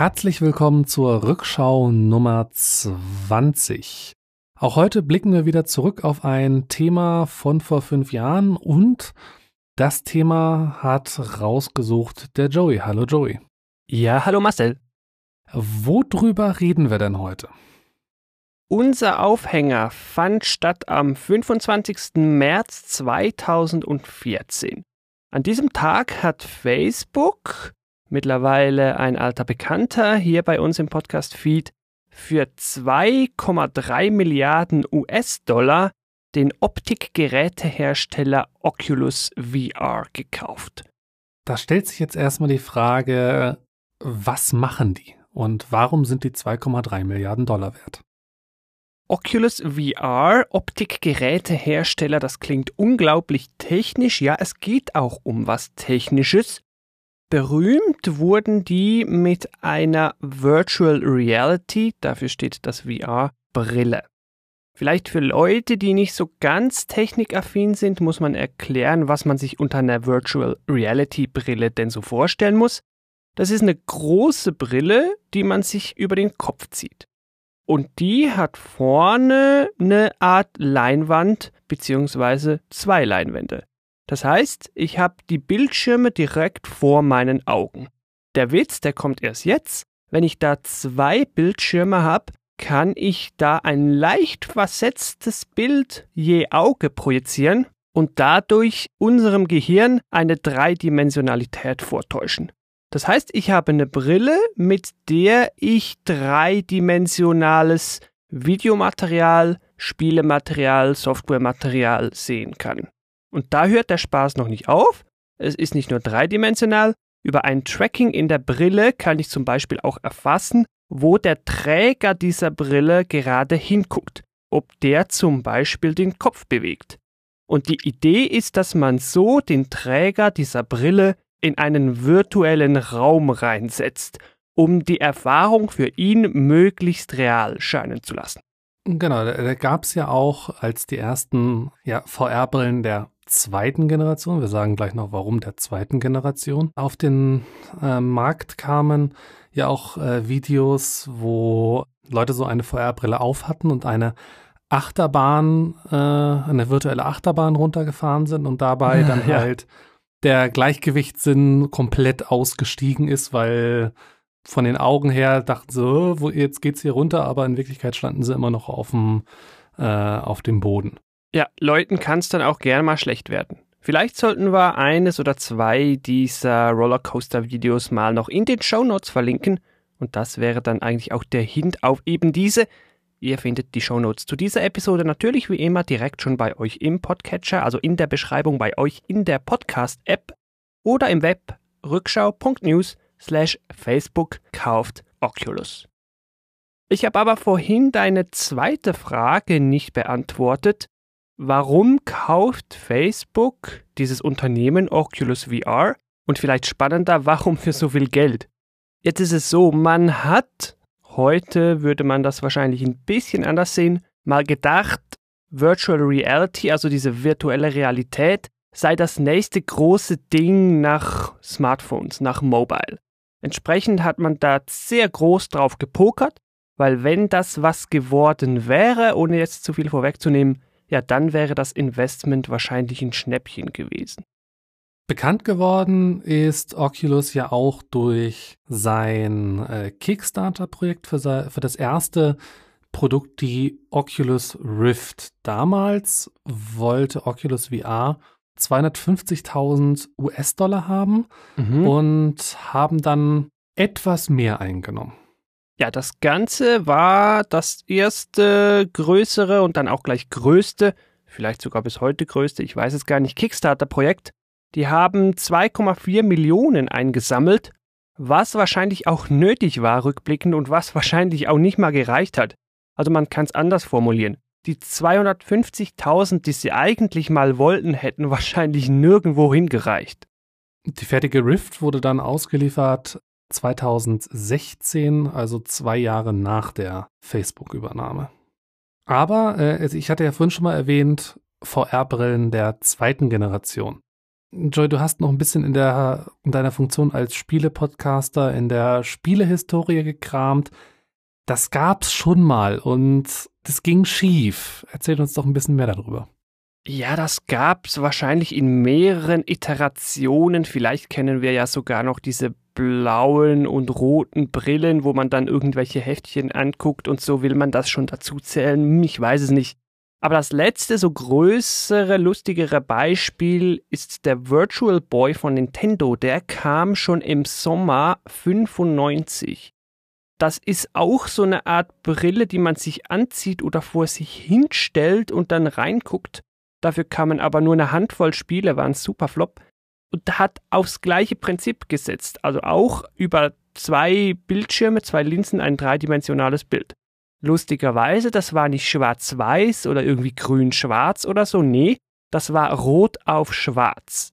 Herzlich willkommen zur Rückschau Nummer 20. Auch heute blicken wir wieder zurück auf ein Thema von vor fünf Jahren und das Thema hat rausgesucht der Joey. Hallo Joey. Ja, hallo Marcel. Worüber reden wir denn heute? Unser Aufhänger fand statt am 25. März 2014. An diesem Tag hat Facebook mittlerweile ein alter Bekannter hier bei uns im Podcast-Feed, für 2,3 Milliarden US-Dollar den Optikgerätehersteller Oculus VR gekauft. Da stellt sich jetzt erstmal die Frage, was machen die und warum sind die 2,3 Milliarden Dollar wert? Oculus VR, Optikgerätehersteller, das klingt unglaublich technisch. Ja, es geht auch um was Technisches. Berühmt wurden die mit einer Virtual Reality, dafür steht das VR, Brille. Vielleicht für Leute, die nicht so ganz technikaffin sind, muss man erklären, was man sich unter einer Virtual Reality Brille denn so vorstellen muss. Das ist eine große Brille, die man sich über den Kopf zieht. Und die hat vorne eine Art Leinwand bzw. zwei Leinwände. Das heißt, ich habe die Bildschirme direkt vor meinen Augen. Der Witz, der kommt erst jetzt. Wenn ich da zwei Bildschirme habe, kann ich da ein leicht versetztes Bild je Auge projizieren und dadurch unserem Gehirn eine Dreidimensionalität vortäuschen. Das heißt, ich habe eine Brille, mit der ich dreidimensionales Videomaterial, Spielematerial, Softwarematerial sehen kann. Und da hört der Spaß noch nicht auf. Es ist nicht nur dreidimensional. Über ein Tracking in der Brille kann ich zum Beispiel auch erfassen, wo der Träger dieser Brille gerade hinguckt, ob der zum Beispiel den Kopf bewegt. Und die Idee ist, dass man so den Träger dieser Brille in einen virtuellen Raum reinsetzt, um die Erfahrung für ihn möglichst real scheinen zu lassen. Genau, da, gab es ja auch als die ersten ja, VR-Brillen der zweiten Generation, wir sagen gleich noch warum der zweiten Generation, auf den äh, Markt kamen ja auch äh, Videos, wo Leute so eine VR-Brille auf hatten und eine Achterbahn, äh, eine virtuelle Achterbahn runtergefahren sind und dabei dann ja. halt der Gleichgewichtssinn komplett ausgestiegen ist, weil von den Augen her dachten sie, oh, wo, jetzt geht's hier runter, aber in Wirklichkeit standen sie immer noch auf dem, äh, auf dem Boden. Ja, Leuten kann es dann auch gerne mal schlecht werden. Vielleicht sollten wir eines oder zwei dieser Rollercoaster-Videos mal noch in den Show Notes verlinken. Und das wäre dann eigentlich auch der Hint auf eben diese. Ihr findet die Show Notes zu dieser Episode natürlich wie immer direkt schon bei euch im Podcatcher, also in der Beschreibung bei euch in der Podcast-App oder im Web rückschau.news slash Facebook kauft Oculus. Ich habe aber vorhin deine zweite Frage nicht beantwortet, Warum kauft Facebook dieses Unternehmen Oculus VR? Und vielleicht spannender, warum für so viel Geld? Jetzt ist es so, man hat, heute würde man das wahrscheinlich ein bisschen anders sehen, mal gedacht, Virtual Reality, also diese virtuelle Realität, sei das nächste große Ding nach Smartphones, nach Mobile. Entsprechend hat man da sehr groß drauf gepokert, weil wenn das was geworden wäre, ohne jetzt zu viel vorwegzunehmen, ja, dann wäre das Investment wahrscheinlich ein Schnäppchen gewesen. Bekannt geworden ist Oculus ja auch durch sein äh, Kickstarter-Projekt für, für das erste Produkt, die Oculus Rift. Damals wollte Oculus VR 250.000 US-Dollar haben mhm. und haben dann etwas mehr eingenommen. Ja, das Ganze war das erste größere und dann auch gleich größte, vielleicht sogar bis heute größte, ich weiß es gar nicht, Kickstarter-Projekt. Die haben 2,4 Millionen eingesammelt, was wahrscheinlich auch nötig war rückblickend und was wahrscheinlich auch nicht mal gereicht hat. Also man kann es anders formulieren. Die 250.000, die sie eigentlich mal wollten, hätten wahrscheinlich nirgendwo hingereicht. Die fertige Rift wurde dann ausgeliefert 2016, also zwei Jahre nach der Facebook-Übernahme. Aber äh, ich hatte ja vorhin schon mal erwähnt, VR-Brillen der zweiten Generation. Joy, du hast noch ein bisschen in, der, in deiner Funktion als Spielepodcaster in der Spielehistorie gekramt. Das gab's schon mal und das ging schief. Erzähl uns doch ein bisschen mehr darüber. Ja, das gab's wahrscheinlich in mehreren Iterationen. Vielleicht kennen wir ja sogar noch diese blauen und roten Brillen, wo man dann irgendwelche Heftchen anguckt und so will man das schon dazu zählen. Ich weiß es nicht. Aber das letzte, so größere, lustigere Beispiel ist der Virtual Boy von Nintendo. Der kam schon im Sommer 95. Das ist auch so eine Art Brille, die man sich anzieht oder vor sich hinstellt und dann reinguckt. Dafür kamen aber nur eine Handvoll Spiele, war ein Superflop. Und hat aufs gleiche Prinzip gesetzt. Also auch über zwei Bildschirme, zwei Linsen, ein dreidimensionales Bild. Lustigerweise, das war nicht schwarz-weiß oder irgendwie grün-schwarz oder so. Nee, das war rot auf schwarz.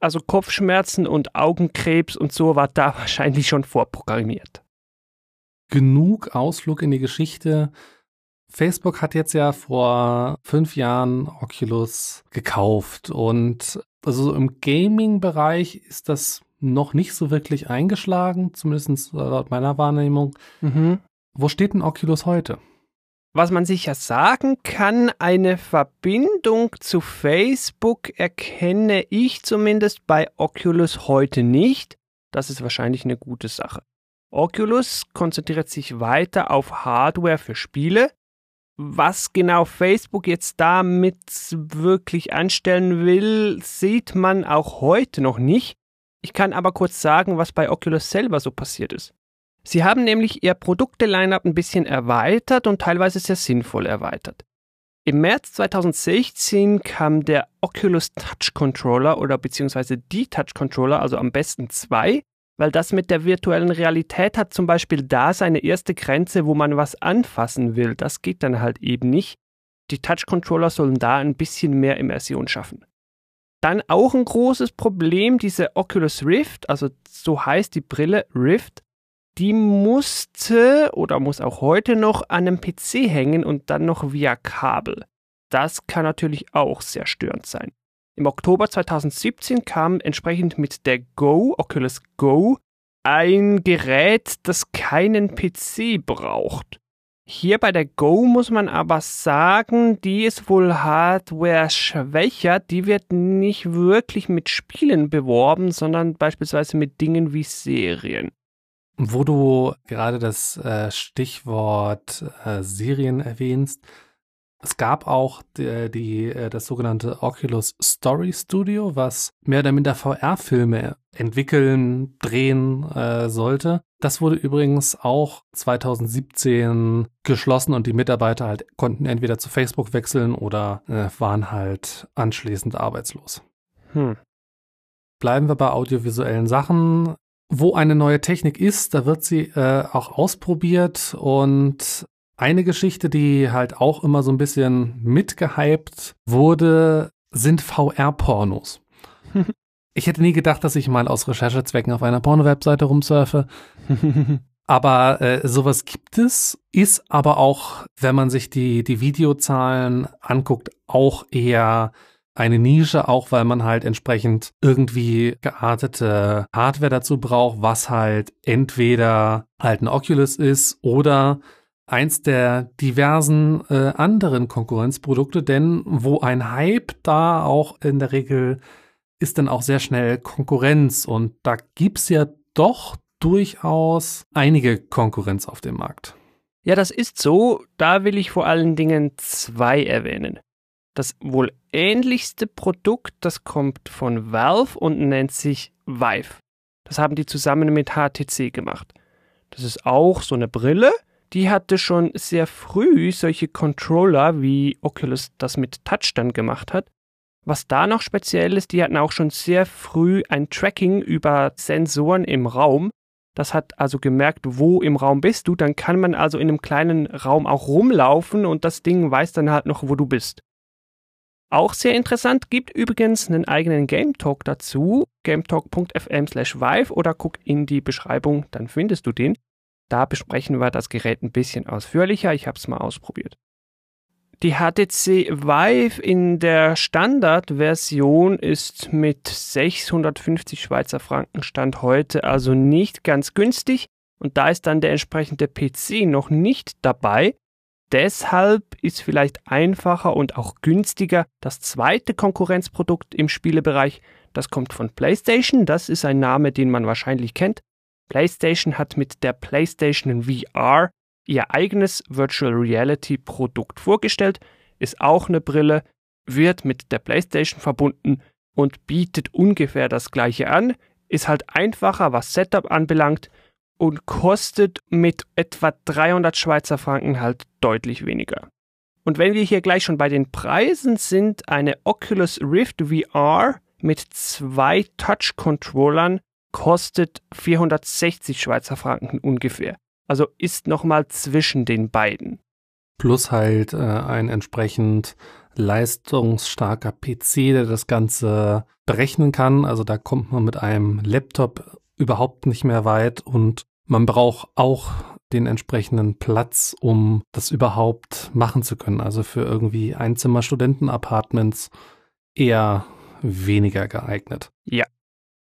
Also Kopfschmerzen und Augenkrebs und so war da wahrscheinlich schon vorprogrammiert. Genug Ausflug in die Geschichte. Facebook hat jetzt ja vor fünf Jahren Oculus gekauft und also im Gaming-Bereich ist das noch nicht so wirklich eingeschlagen, zumindest laut meiner Wahrnehmung. Mhm. Wo steht denn Oculus heute? Was man sicher sagen kann, eine Verbindung zu Facebook erkenne ich zumindest bei Oculus heute nicht. Das ist wahrscheinlich eine gute Sache. Oculus konzentriert sich weiter auf Hardware für Spiele. Was genau Facebook jetzt damit wirklich anstellen will, sieht man auch heute noch nicht. Ich kann aber kurz sagen, was bei Oculus selber so passiert ist. Sie haben nämlich ihr Produkte-Lineup ein bisschen erweitert und teilweise sehr sinnvoll erweitert. Im März 2016 kam der Oculus Touch Controller oder beziehungsweise die Touch Controller, also am besten zwei, weil das mit der virtuellen Realität hat zum Beispiel da seine erste Grenze, wo man was anfassen will. Das geht dann halt eben nicht. Die Touch Controller sollen da ein bisschen mehr Immersion schaffen. Dann auch ein großes Problem, diese Oculus Rift, also so heißt die Brille Rift, die musste oder muss auch heute noch an einem PC hängen und dann noch via Kabel. Das kann natürlich auch sehr störend sein. Im Oktober 2017 kam entsprechend mit der Go, Oculus Go, ein Gerät, das keinen PC braucht. Hier bei der Go muss man aber sagen, die ist wohl hardware schwächer, die wird nicht wirklich mit Spielen beworben, sondern beispielsweise mit Dingen wie Serien. Wo du gerade das äh, Stichwort äh, Serien erwähnst, es gab auch die, die, äh, das sogenannte Oculus Story Studio, was mehr oder minder VR-Filme entwickeln, drehen äh, sollte. Das wurde übrigens auch 2017 geschlossen und die Mitarbeiter halt konnten entweder zu Facebook wechseln oder äh, waren halt anschließend arbeitslos. Hm. Bleiben wir bei audiovisuellen Sachen wo eine neue Technik ist, da wird sie äh, auch ausprobiert und eine Geschichte, die halt auch immer so ein bisschen mitgehypt wurde, sind VR-Pornos. ich hätte nie gedacht, dass ich mal aus Recherchezwecken auf einer Porno-Webseite rumsurfe. aber äh, sowas gibt es, ist aber auch, wenn man sich die, die Videozahlen anguckt, auch eher eine Nische, auch weil man halt entsprechend irgendwie geartete Hardware dazu braucht, was halt entweder halt ein Oculus ist oder eins der diversen äh, anderen Konkurrenzprodukte, denn wo ein Hype da auch in der Regel ist dann auch sehr schnell Konkurrenz und da gibt's ja doch durchaus einige Konkurrenz auf dem Markt. Ja, das ist so. Da will ich vor allen Dingen zwei erwähnen. Das wohl ähnlichste Produkt, das kommt von Valve und nennt sich Vive. Das haben die zusammen mit HTC gemacht. Das ist auch so eine Brille, die hatte schon sehr früh solche Controller, wie Oculus das mit Touch dann gemacht hat. Was da noch speziell ist, die hatten auch schon sehr früh ein Tracking über Sensoren im Raum. Das hat also gemerkt, wo im Raum bist du. Dann kann man also in einem kleinen Raum auch rumlaufen und das Ding weiß dann halt noch, wo du bist. Auch sehr interessant, gibt übrigens einen eigenen Game Talk dazu, gametalk.fm slash vive oder guck in die Beschreibung, dann findest du den. Da besprechen wir das Gerät ein bisschen ausführlicher, ich habe es mal ausprobiert. Die HTC Vive in der Standardversion ist mit 650 Schweizer Franken Stand heute also nicht ganz günstig und da ist dann der entsprechende PC noch nicht dabei. Deshalb ist vielleicht einfacher und auch günstiger das zweite Konkurrenzprodukt im Spielebereich. Das kommt von PlayStation, das ist ein Name, den man wahrscheinlich kennt. PlayStation hat mit der PlayStation VR ihr eigenes Virtual Reality Produkt vorgestellt, ist auch eine Brille, wird mit der PlayStation verbunden und bietet ungefähr das gleiche an, ist halt einfacher, was Setup anbelangt und kostet mit etwa 300 Schweizer Franken halt deutlich weniger. Und wenn wir hier gleich schon bei den Preisen sind, eine Oculus Rift VR mit zwei Touch-Controllern kostet 460 Schweizer Franken ungefähr. Also ist nochmal zwischen den beiden. Plus halt äh, ein entsprechend leistungsstarker PC, der das Ganze berechnen kann. Also da kommt man mit einem Laptop überhaupt nicht mehr weit und man braucht auch den entsprechenden Platz, um das überhaupt machen zu können. Also für irgendwie Einzimmer-Studenten-Apartments eher weniger geeignet. Ja,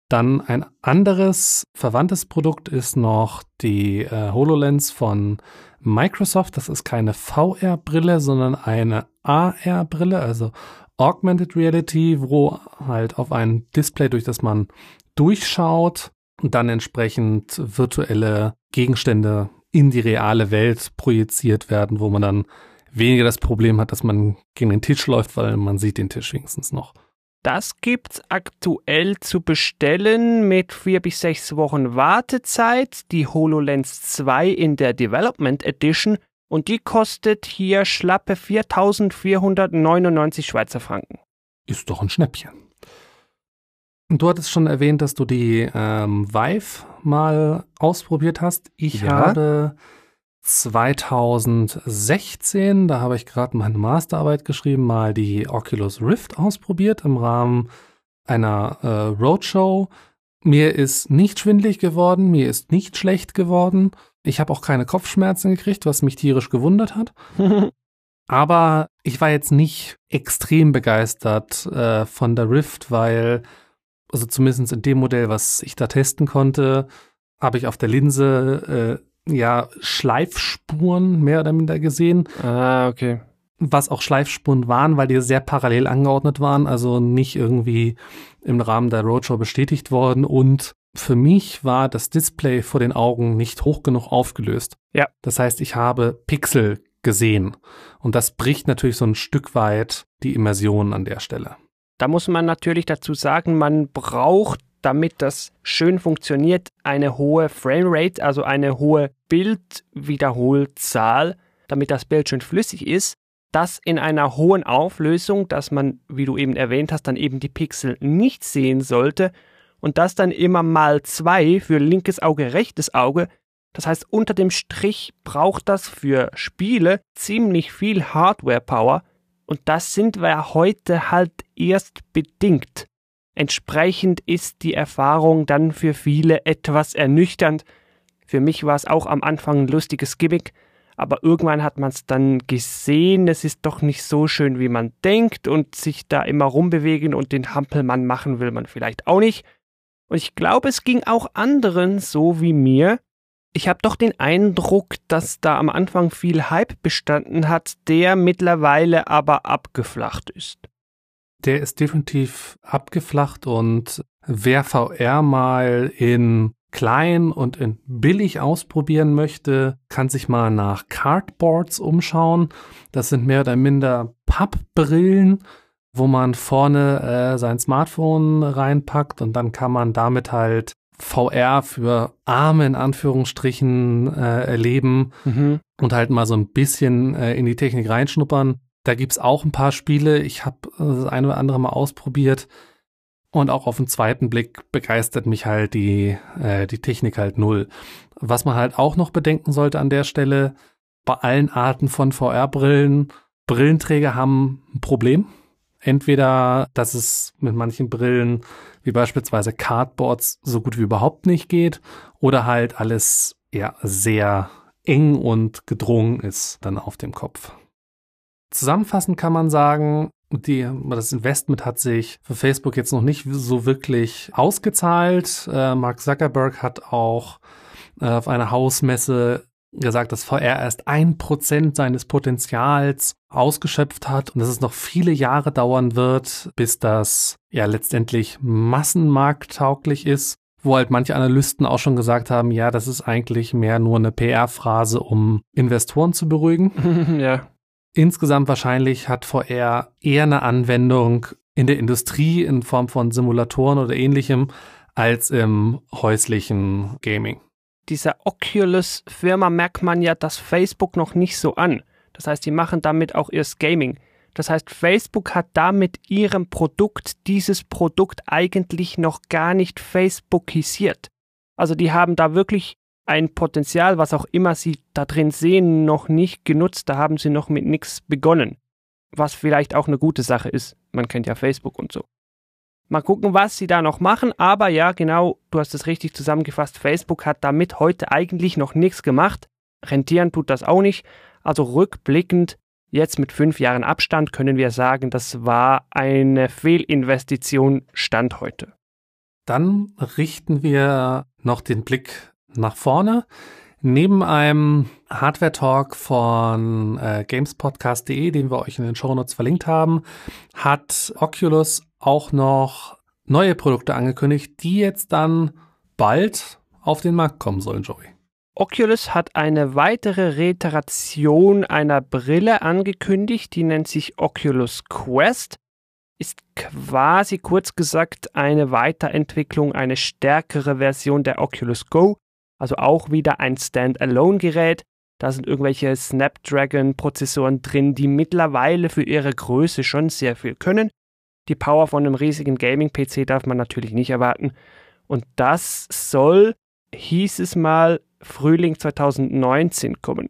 dann ein anderes verwandtes Produkt ist noch die äh, HoloLens von Microsoft. Das ist keine VR-Brille, sondern eine AR-Brille, also Augmented Reality, wo halt auf ein Display, durch das man durchschaut und dann entsprechend virtuelle Gegenstände in die reale Welt projiziert werden, wo man dann weniger das Problem hat, dass man gegen den Tisch läuft, weil man sieht den Tisch wenigstens noch. Das gibt's aktuell zu bestellen mit vier bis sechs Wochen Wartezeit. Die HoloLens 2 in der Development Edition und die kostet hier schlappe 4.499 Schweizer Franken. Ist doch ein Schnäppchen. Du hattest schon erwähnt, dass du die ähm, Vive mal ausprobiert hast. Ich ja. habe 2016, da habe ich gerade meine Masterarbeit geschrieben, mal die Oculus Rift ausprobiert im Rahmen einer äh, Roadshow. Mir ist nicht schwindlig geworden, mir ist nicht schlecht geworden. Ich habe auch keine Kopfschmerzen gekriegt, was mich tierisch gewundert hat. Aber ich war jetzt nicht extrem begeistert äh, von der Rift, weil, also zumindest in dem Modell, was ich da testen konnte, habe ich auf der Linse äh, ja, Schleifspuren mehr oder minder gesehen. Ah, okay. Was auch Schleifspuren waren, weil die sehr parallel angeordnet waren, also nicht irgendwie im Rahmen der Roadshow bestätigt worden. Und für mich war das Display vor den Augen nicht hoch genug aufgelöst. Ja. Das heißt, ich habe Pixel gesehen. Und das bricht natürlich so ein Stück weit die Immersion an der Stelle. Da muss man natürlich dazu sagen, man braucht damit das schön funktioniert, eine hohe Framerate, also eine hohe Bildwiederholzahl, damit das Bild schön flüssig ist. Das in einer hohen Auflösung, dass man, wie du eben erwähnt hast, dann eben die Pixel nicht sehen sollte. Und das dann immer mal zwei für linkes Auge, rechtes Auge. Das heißt, unter dem Strich braucht das für Spiele ziemlich viel Hardware-Power. Und das sind wir heute halt erst bedingt. Entsprechend ist die Erfahrung dann für viele etwas ernüchternd. Für mich war es auch am Anfang ein lustiges Gimmick, aber irgendwann hat man es dann gesehen, es ist doch nicht so schön, wie man denkt und sich da immer rumbewegen und den Hampelmann machen will man vielleicht auch nicht. Und ich glaube, es ging auch anderen so wie mir. Ich habe doch den Eindruck, dass da am Anfang viel Hype bestanden hat, der mittlerweile aber abgeflacht ist der ist definitiv abgeflacht und wer VR mal in klein und in billig ausprobieren möchte, kann sich mal nach Cardboards umschauen. Das sind mehr oder minder Pappbrillen, wo man vorne äh, sein Smartphone reinpackt und dann kann man damit halt VR für Arme in Anführungsstrichen äh, erleben mhm. und halt mal so ein bisschen äh, in die Technik reinschnuppern. Da gibt's auch ein paar Spiele. Ich habe äh, das eine oder andere mal ausprobiert. Und auch auf den zweiten Blick begeistert mich halt die, äh, die Technik halt null. Was man halt auch noch bedenken sollte an der Stelle, bei allen Arten von VR-Brillen, Brillenträger haben ein Problem. Entweder, dass es mit manchen Brillen, wie beispielsweise Cardboards, so gut wie überhaupt nicht geht, oder halt alles ja sehr eng und gedrungen ist dann auf dem Kopf. Zusammenfassend kann man sagen, die, das Investment hat sich für Facebook jetzt noch nicht so wirklich ausgezahlt. Äh, Mark Zuckerberg hat auch äh, auf einer Hausmesse gesagt, dass VR erst ein Prozent seines Potenzials ausgeschöpft hat und dass es noch viele Jahre dauern wird, bis das ja letztendlich massenmarkttauglich ist, wo halt manche Analysten auch schon gesagt haben, ja, das ist eigentlich mehr nur eine PR-Phrase, um Investoren zu beruhigen. ja. Insgesamt wahrscheinlich hat VR eher eine Anwendung in der Industrie in Form von Simulatoren oder ähnlichem als im häuslichen Gaming dieser Oculus-Firma merkt man ja das Facebook noch nicht so an. Das heißt, die machen damit auch ihr Gaming. Das heißt, Facebook hat damit ihrem Produkt dieses Produkt eigentlich noch gar nicht Facebookisiert. Also die haben da wirklich ein Potenzial, was auch immer sie da drin sehen, noch nicht genutzt. Da haben sie noch mit nichts begonnen. Was vielleicht auch eine gute Sache ist. Man kennt ja Facebook und so. Mal gucken, was sie da noch machen. Aber ja, genau, du hast es richtig zusammengefasst. Facebook hat damit heute eigentlich noch nichts gemacht. Rentieren tut das auch nicht. Also rückblickend, jetzt mit fünf Jahren Abstand, können wir sagen, das war eine Fehlinvestition Stand heute. Dann richten wir noch den Blick nach vorne. Neben einem Hardware-Talk von äh, gamespodcast.de, den wir euch in den Shownotes verlinkt haben, hat Oculus auch noch neue Produkte angekündigt, die jetzt dann bald auf den Markt kommen sollen, Joey. Oculus hat eine weitere Reiteration einer Brille angekündigt, die nennt sich Oculus Quest. Ist quasi kurz gesagt eine Weiterentwicklung, eine stärkere Version der Oculus Go, also auch wieder ein Standalone-Gerät. Da sind irgendwelche Snapdragon-Prozessoren drin, die mittlerweile für ihre Größe schon sehr viel können. Die Power von einem riesigen Gaming-PC darf man natürlich nicht erwarten. Und das soll, hieß es mal, Frühling 2019 kommen.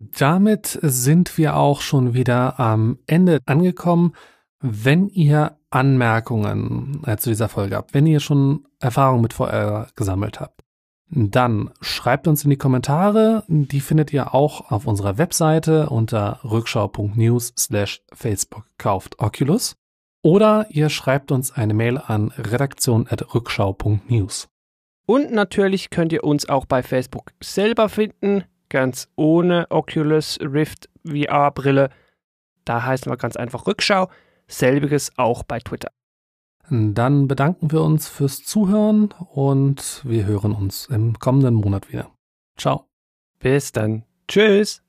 Damit sind wir auch schon wieder am Ende angekommen. Wenn ihr Anmerkungen äh, zu dieser Folge habt, wenn ihr schon Erfahrungen mit VR gesammelt habt, dann schreibt uns in die Kommentare. Die findet ihr auch auf unserer Webseite unter rückschau.news slash Facebook kauft Oculus. Oder ihr schreibt uns eine Mail an redaktion.rückschau.news. Und natürlich könnt ihr uns auch bei Facebook selber finden, ganz ohne Oculus Rift VR-Brille. Da heißen wir ganz einfach Rückschau. Selbiges auch bei Twitter. Dann bedanken wir uns fürs Zuhören und wir hören uns im kommenden Monat wieder. Ciao. Bis dann. Tschüss.